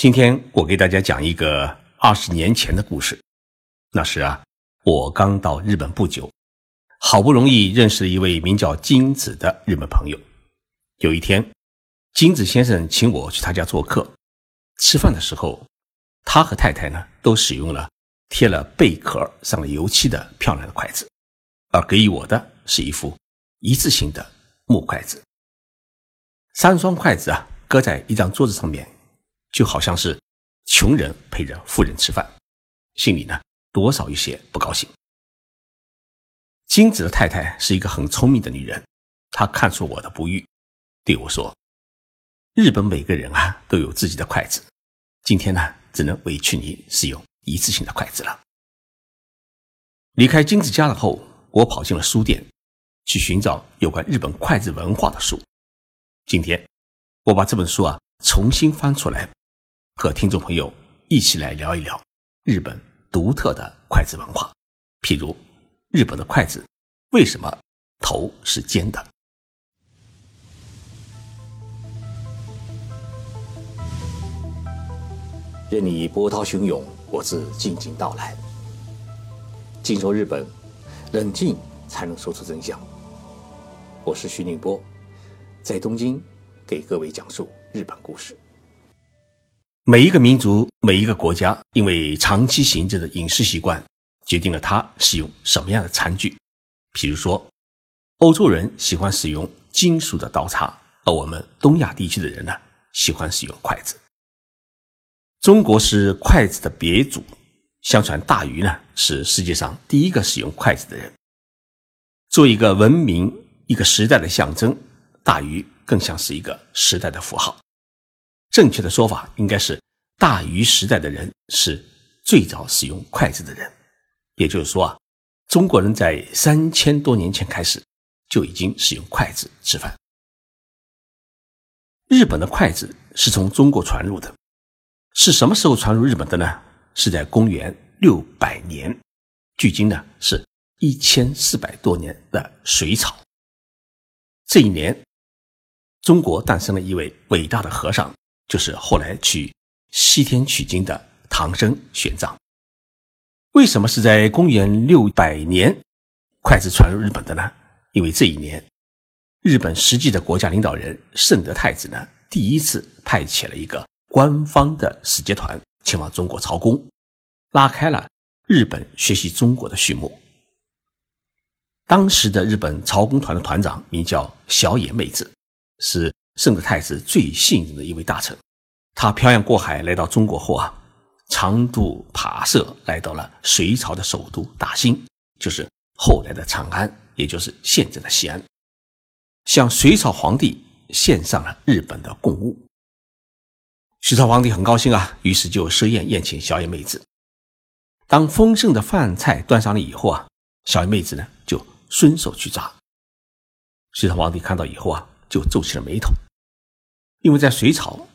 今天我给大家讲一个二十年前的故事。那时啊，我刚到日本不久，好不容易认识了一位名叫金子的日本朋友。有一天，金子先生请我去他家做客。吃饭的时候，他和太太呢都使用了贴了贝壳、上了油漆的漂亮的筷子，而给予我的是一副一字形的木筷子。三双筷子啊，搁在一张桌子上面。就好像是穷人陪着富人吃饭，心里呢多少有些不高兴。金子的太太是一个很聪明的女人，她看出我的不悦，对我说：“日本每个人啊都有自己的筷子，今天呢只能委屈你使用一次性的筷子了。”离开金子家了后，我跑进了书店，去寻找有关日本筷子文化的书。今天我把这本书啊重新翻出来。和听众朋友一起来聊一聊日本独特的筷子文化，譬如日本的筷子为什么头是尖的？任你波涛汹涌，我自静静到来。静说日本，冷静才能说出真相。我是徐宁波，在东京给各位讲述日本故事。每一个民族、每一个国家，因为长期形成的饮食习惯，决定了他使用什么样的餐具。比如说，欧洲人喜欢使用金属的刀叉，而我们东亚地区的人呢，喜欢使用筷子。中国是筷子的别祖，相传大禹呢是世界上第一个使用筷子的人。做一个文明、一个时代的象征，大禹更像是一个时代的符号。正确的说法应该是，大禹时代的人是最早使用筷子的人。也就是说啊，中国人在三千多年前开始就已经使用筷子吃饭。日本的筷子是从中国传入的，是什么时候传入日本的呢？是在公元六百年，距今呢是一千四百多年的隋朝。这一年，中国诞生了一位伟大的和尚。就是后来去西天取经的唐僧玄奘。为什么是在公元六百年筷子传入日本的呢？因为这一年，日本实际的国家领导人圣德太子呢，第一次派遣了一个官方的使节团前往中国朝贡，拉开了日本学习中国的序幕。当时的日本朝贡团的团长名叫小野妹子，是。圣德太子最信任的一位大臣，他漂洋过海来到中国后啊，长途跋涉来到了隋朝的首都大兴，就是后来的长安，也就是现在的西安，向隋朝皇帝献上了日本的贡物。隋朝皇帝很高兴啊，于是就设宴宴请小野妹子。当丰盛的饭菜端上来以后啊，小野妹子呢就伸手去抓。隋朝皇帝看到以后啊，就皱起了眉头。因为在隋朝，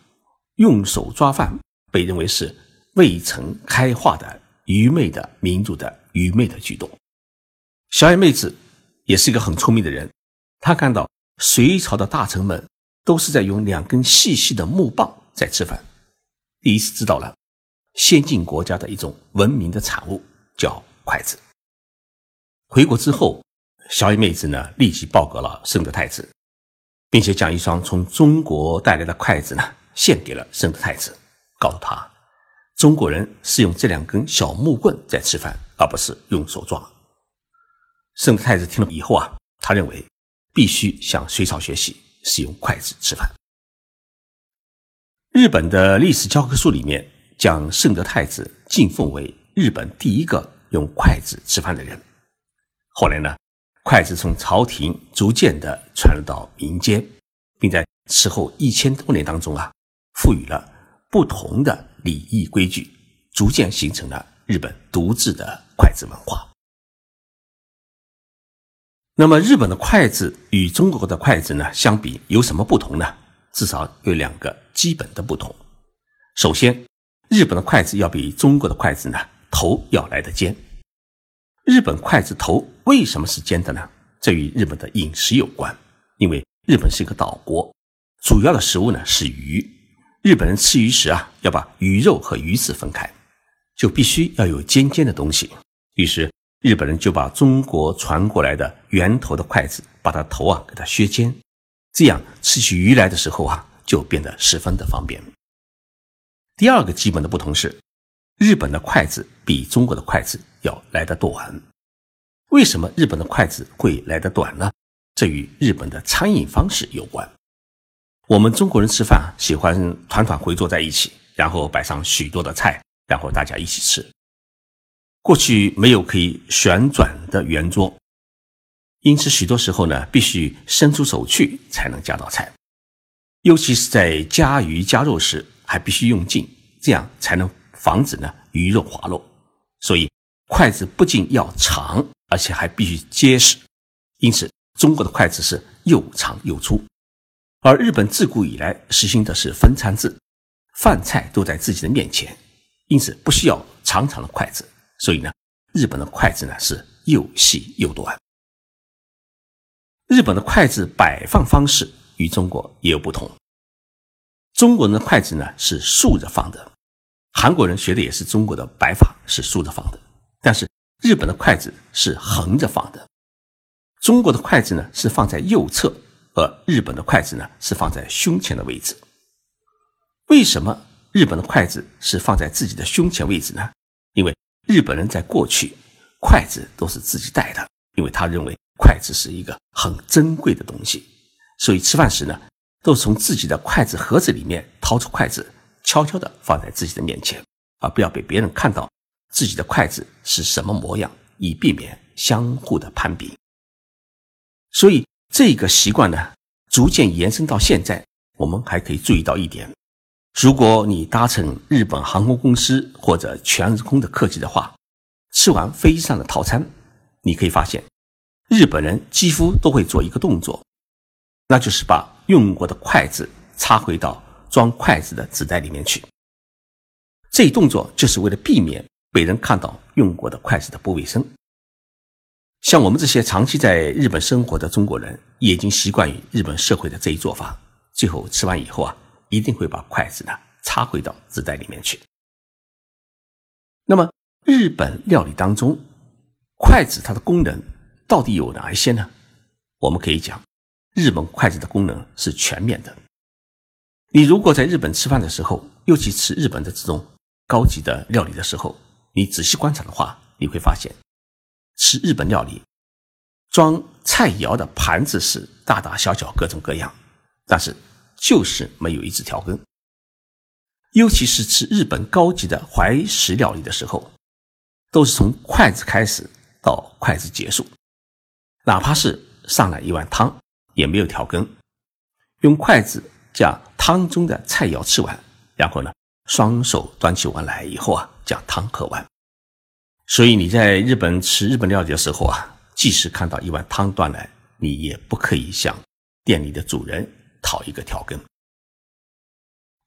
用手抓饭被认为是未曾开化的愚昧的民族的愚昧的举动。小野妹子也是一个很聪明的人，她看到隋朝的大臣们都是在用两根细细的木棒在吃饭，第一次知道了先进国家的一种文明的产物叫筷子。回国之后，小野妹子呢立即报告了圣德太子。并且将一双从中国带来的筷子呢献给了圣德太子，告诉他，中国人是用这两根小木棍在吃饭，而不是用手抓。圣德太子听了以后啊，他认为必须向隋朝学习，使用筷子吃饭。日本的历史教科书里面将圣德太子敬奉为日本第一个用筷子吃饭的人。后来呢？筷子从朝廷逐渐的传入到民间，并在此后一千多年当中啊，赋予了不同的礼仪规矩，逐渐形成了日本独自的筷子文化。那么，日本的筷子与中国的筷子呢相比有什么不同呢？至少有两个基本的不同。首先，日本的筷子要比中国的筷子呢头要来得尖。日本筷子头为什么是尖的呢？这与日本的饮食有关。因为日本是一个岛国，主要的食物呢是鱼。日本人吃鱼时啊，要把鱼肉和鱼刺分开，就必须要有尖尖的东西。于是日本人就把中国传过来的圆头的筷子，把它头啊给它削尖，这样吃起鱼来的时候啊，就变得十分的方便。第二个基本的不同是，日本的筷子比中国的筷子要来得短。为什么日本的筷子会来得短呢？这与日本的餐饮方式有关。我们中国人吃饭喜欢团团围坐在一起，然后摆上许多的菜，然后大家一起吃。过去没有可以旋转的圆桌，因此许多时候呢，必须伸出手去才能夹到菜。尤其是在夹鱼夹肉时。还必须用劲，这样才能防止呢鱼肉滑落。所以筷子不仅要长，而且还必须结实。因此，中国的筷子是又长又粗，而日本自古以来实行的是分餐制，饭菜都在自己的面前，因此不需要长长的筷子。所以呢，日本的筷子呢是又细又短。日本的筷子摆放方式与中国也有不同。中国人的筷子呢是竖着放的，韩国人学的也是中国的摆法，是竖着放的。但是日本的筷子是横着放的，中国的筷子呢是放在右侧，而日本的筷子呢是放在胸前的位置。为什么日本的筷子是放在自己的胸前位置呢？因为日本人在过去筷子都是自己带的，因为他认为筷子是一个很珍贵的东西，所以吃饭时呢。都从自己的筷子盒子里面掏出筷子，悄悄地放在自己的面前，而不要被别人看到自己的筷子是什么模样，以避免相互的攀比。所以这个习惯呢，逐渐延伸到现在，我们还可以注意到一点：如果你搭乘日本航空公司或者全日空的客机的话，吃完飞机上的套餐，你可以发现，日本人几乎都会做一个动作。那就是把用过的筷子插回到装筷子的纸袋里面去。这一动作就是为了避免被人看到用过的筷子的不卫生。像我们这些长期在日本生活的中国人，也已经习惯于日本社会的这一做法。最后吃完以后啊，一定会把筷子呢插回到纸袋里面去。那么，日本料理当中，筷子它的功能到底有哪一些呢？我们可以讲。日本筷子的功能是全面的。你如果在日本吃饭的时候，尤其吃日本的这种高级的料理的时候，你仔细观察的话，你会发现，吃日本料理装菜肴的盘子是大大小小、各种各样，但是就是没有一只调羹。尤其是吃日本高级的怀石料理的时候，都是从筷子开始到筷子结束，哪怕是上来一碗汤。也没有调羹，用筷子将汤中的菜肴吃完，然后呢，双手端起碗来以后啊，将汤喝完。所以你在日本吃日本料理的时候啊，即使看到一碗汤端来，你也不可以向店里的主人讨一个调羹。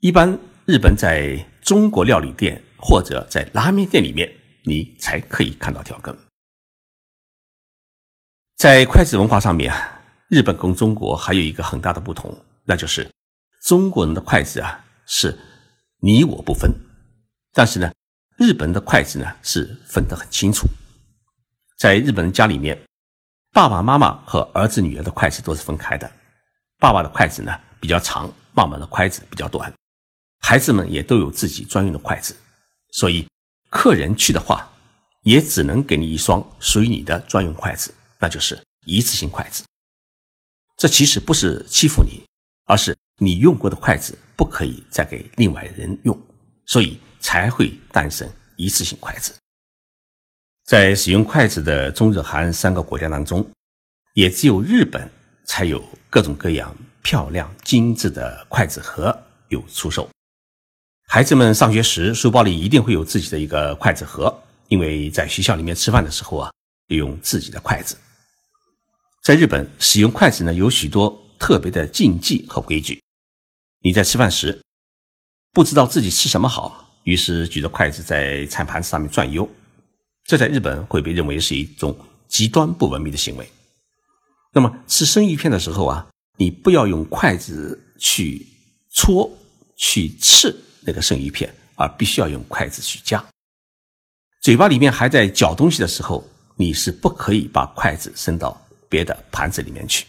一般日本在中国料理店或者在拉面店里面，你才可以看到调羹。在筷子文化上面啊。日本跟中国还有一个很大的不同，那就是中国人的筷子啊是你我不分，但是呢，日本的筷子呢是分得很清楚。在日本人家里面，爸爸妈妈和儿子女儿的筷子都是分开的，爸爸的筷子呢比较长，妈妈的筷子比较短，孩子们也都有自己专用的筷子，所以客人去的话，也只能给你一双属于你的专用筷子，那就是一次性筷子。这其实不是欺负你，而是你用过的筷子不可以再给另外人用，所以才会诞生一次性筷子。在使用筷子的中日韩三个国家当中，也只有日本才有各种各样漂亮精致的筷子盒有出售。孩子们上学时书包里一定会有自己的一个筷子盒，因为在学校里面吃饭的时候啊，用自己的筷子。在日本使用筷子呢，有许多特别的禁忌和规矩。你在吃饭时不知道自己吃什么好，于是举着筷子在餐盘子上面转悠，这在日本会被认为是一种极端不文明的行为。那么吃生鱼片的时候啊，你不要用筷子去戳去刺那个生鱼片，而必须要用筷子去夹。嘴巴里面还在嚼东西的时候，你是不可以把筷子伸到别的盘子里面去。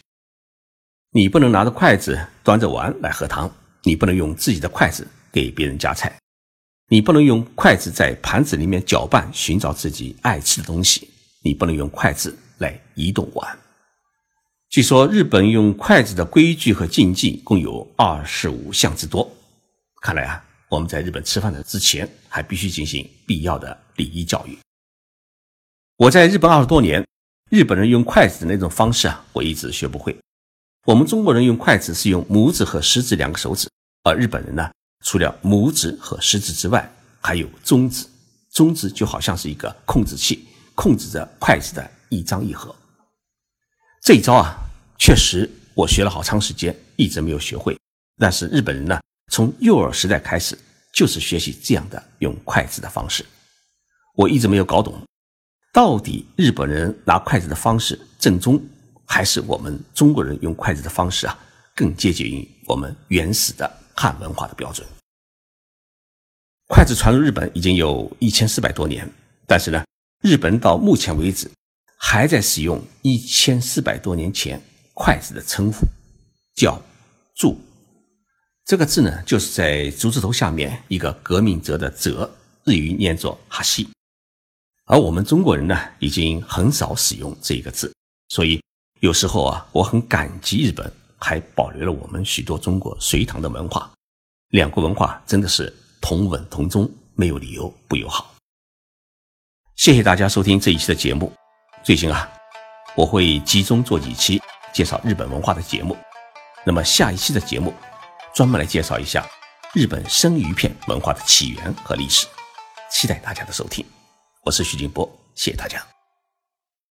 你不能拿着筷子端着碗来喝汤，你不能用自己的筷子给别人夹菜，你不能用筷子在盘子里面搅拌寻找自己爱吃的东西，你不能用筷子来移动碗。据说日本用筷子的规矩和禁忌共有二十五项之多。看来啊，我们在日本吃饭的之前还必须进行必要的礼仪教育。我在日本二十多年，日本人用筷子的那种方式啊，我一直学不会。我们中国人用筷子是用拇指和食指两个手指，而日本人呢，除了拇指和食指之外，还有中指。中指就好像是一个控制器，控制着筷子的一张一合。这一招啊，确实我学了好长时间，一直没有学会。但是日本人呢，从幼儿时代开始就是学习这样的用筷子的方式。我一直没有搞懂，到底日本人拿筷子的方式正宗。还是我们中国人用筷子的方式啊，更接近于我们原始的汉文化的标准。筷子传入日本已经有一千四百多年，但是呢，日本到目前为止还在使用一千四百多年前筷子的称呼，叫“柱”。这个字呢，就是在竹字头下面一个革命者的“者”，日语念作“哈西”。而我们中国人呢，已经很少使用这一个字，所以。有时候啊，我很感激日本还保留了我们许多中国隋唐的文化，两国文化真的是同文同宗，没有理由不友好。谢谢大家收听这一期的节目。最近啊，我会集中做几期介绍日本文化的节目，那么下一期的节目专门来介绍一下日本生鱼片文化的起源和历史，期待大家的收听。我是徐静波，谢谢大家。